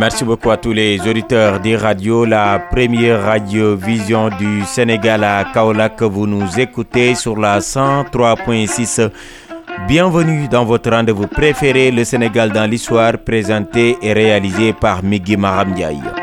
Merci beaucoup à tous les auditeurs des radios. La première radio vision du Sénégal à Kaolack, vous nous écoutez sur la 103.6. Bienvenue dans votre rendez-vous préféré, le Sénégal dans l'histoire, présenté et réalisé par Migui Maramdiaye.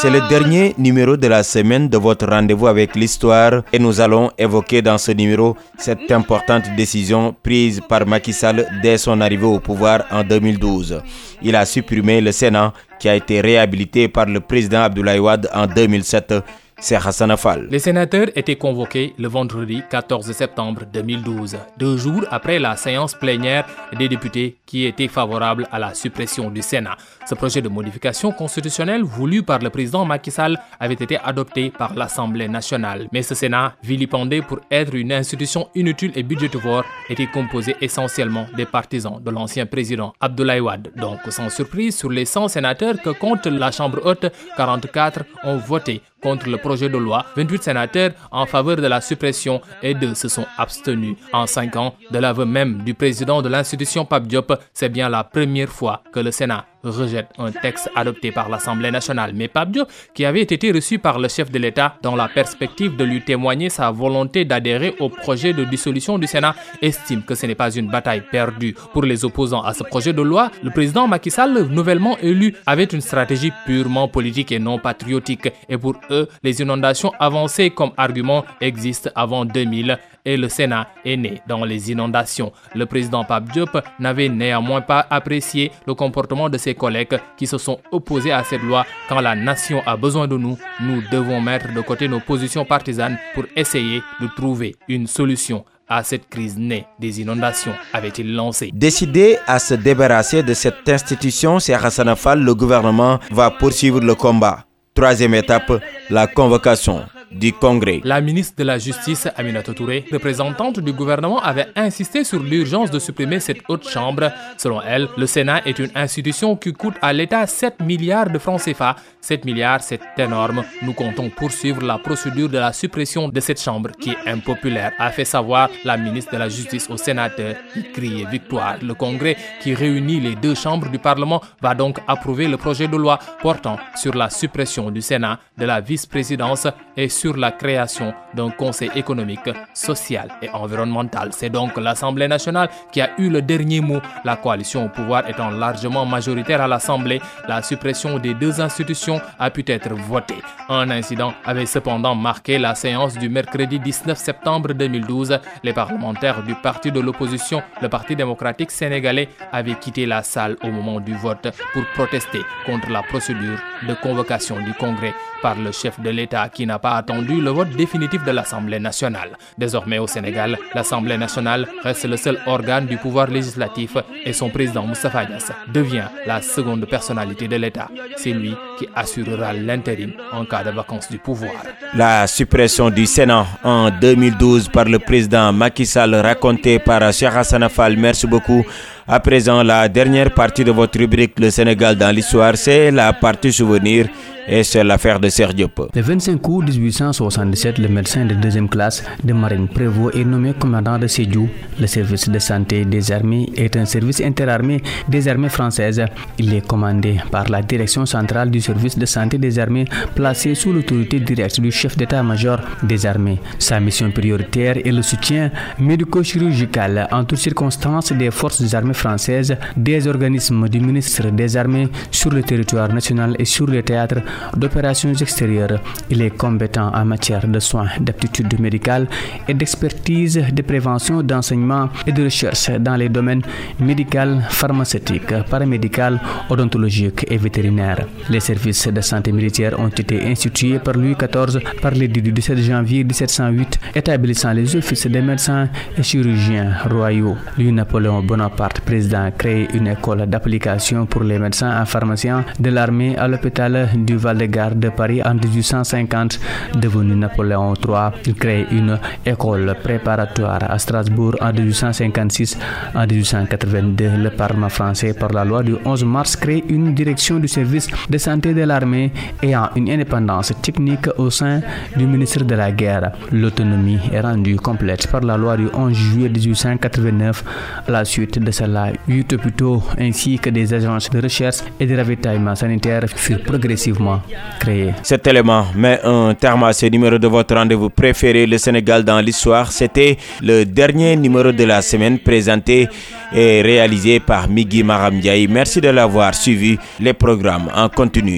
C'est le dernier numéro de la semaine de votre rendez-vous avec l'histoire et nous allons évoquer dans ce numéro cette importante décision prise par Macky Sall dès son arrivée au pouvoir en 2012. Il a supprimé le Sénat qui a été réhabilité par le président Abdoulaye Wade en 2007 Les sénateurs étaient convoqués le vendredi 14 septembre 2012, deux jours après la séance plénière des députés qui étaient favorables à la suppression du Sénat. Ce projet de modification constitutionnelle voulu par le président Macky Sall avait été adopté par l'Assemblée nationale. Mais ce Sénat, vilipendé pour être une institution inutile et budgétivore, était composé essentiellement des partisans de l'ancien président Abdoulaye Wade. Donc, sans surprise, sur les 100 sénateurs que compte la Chambre haute, 44 ont voté contre le projet de loi, 28 sénateurs en faveur de la suppression et deux se sont abstenus. En cinq ans, de l'aveu même du président de l'institution Pape Diop, c'est bien la première fois que le Sénat rejette un texte adopté par l'Assemblée nationale. Mais Pabdio, qui avait été reçu par le chef de l'État dans la perspective de lui témoigner sa volonté d'adhérer au projet de dissolution du Sénat, estime que ce n'est pas une bataille perdue. Pour les opposants à ce projet de loi, le président Macky Sall, nouvellement élu, avait une stratégie purement politique et non patriotique. Et pour eux, les inondations avancées comme argument existent avant 2000 et le Sénat est né dans les inondations. Le président Pape Diop n'avait néanmoins pas apprécié le comportement de collègues qui se sont opposés à cette loi. Quand la nation a besoin de nous, nous devons mettre de côté nos positions partisanes pour essayer de trouver une solution à cette crise née des inondations, avait-il lancé. Décidé à se débarrasser de cette institution, c'est Hassan le gouvernement va poursuivre le combat. Troisième étape, la convocation du Congrès. La ministre de la Justice, Aminata Touré, représentante du gouvernement, avait insisté sur l'urgence de supprimer cette haute chambre. Selon elle, le Sénat est une institution qui coûte à l'État 7 milliards de francs CFA. 7 milliards, c'est énorme. Nous comptons poursuivre la procédure de la suppression de cette chambre qui est impopulaire, a fait savoir la ministre de la Justice au sénateur qui criait victoire. Le Congrès, qui réunit les deux chambres du Parlement, va donc approuver le projet de loi portant sur la suppression du Sénat, de la vice-présidence et sur la création d'un conseil économique, social et environnemental. C'est donc l'Assemblée nationale qui a eu le dernier mot, la coalition au pouvoir étant largement majoritaire à l'Assemblée. La suppression des deux institutions a pu être votée. Un incident avait cependant marqué la séance du mercredi 19 septembre 2012. Les parlementaires du parti de l'opposition, le Parti démocratique sénégalais, avaient quitté la salle au moment du vote pour protester contre la procédure de convocation du Congrès par le chef de l'État qui n'a pas le vote définitif de l'Assemblée nationale. Désormais au Sénégal, l'Assemblée nationale reste le seul organe du pouvoir législatif et son président Moustapha devient la seconde personnalité de l'État. C'est lui qui assurera l'intérim en cas de vacances du pouvoir. La suppression du Sénat en 2012 par le président Macky Sall racontée par Cheikh Hassan Merci beaucoup. À présent, la dernière partie de votre rubrique Le Sénégal dans l'histoire, c'est la partie souvenir et c'est l'affaire de Sergio Diop. Le 25 août 1877, le médecin de deuxième classe de marine Prévost est nommé commandant de Sédhiou. Le service de santé des armées est un service interarmé des armées françaises. Il est commandé par la direction centrale du service de santé des armées placé sous l'autorité directe du chef d'état-major des armées. Sa mission prioritaire est le soutien médico-chirurgical en toutes circonstances des forces armées françaises, des organismes du ministre des armées sur le territoire national et sur le théâtre d'opérations extérieures. Il est compétent en matière de soins, d'aptitude médicale et d'expertise, de prévention, d'enseignement et de recherche dans les domaines médical, pharmaceutique, paramédical, odontologique et vétérinaire. Les services de santé militaire ont été institués par Louis XIV par l'édit du 17 janvier 1708 établissant les offices des médecins et chirurgiens royaux. Louis Napoléon Bonaparte, président, crée une école d'application pour les médecins et pharmaciens de l'armée à l'hôpital du Val-de-Garde de Paris en 1850. Devenu Napoléon III, il crée une école préparatoire à Strasbourg en 1856. En 1882, le Parlement français, par la loi du 11 mars, crée une direction du service de santé de l'armée ayant une indépendance technique au sein du ministre de la Guerre. L'autonomie est rendue complète par la loi du 11 juillet 1889. À la suite de cela, huit hôpitaux ainsi que des agences de recherche et de ravitaillement sanitaire furent progressivement créés. Cet élément met un terme à ce numéro de votre rendez-vous préféré, le Sénégal dans l'histoire. C'était le dernier numéro de la semaine présenté et réalisé par Migui Maramdiaï. Merci de l'avoir suivi. Les programmes en continu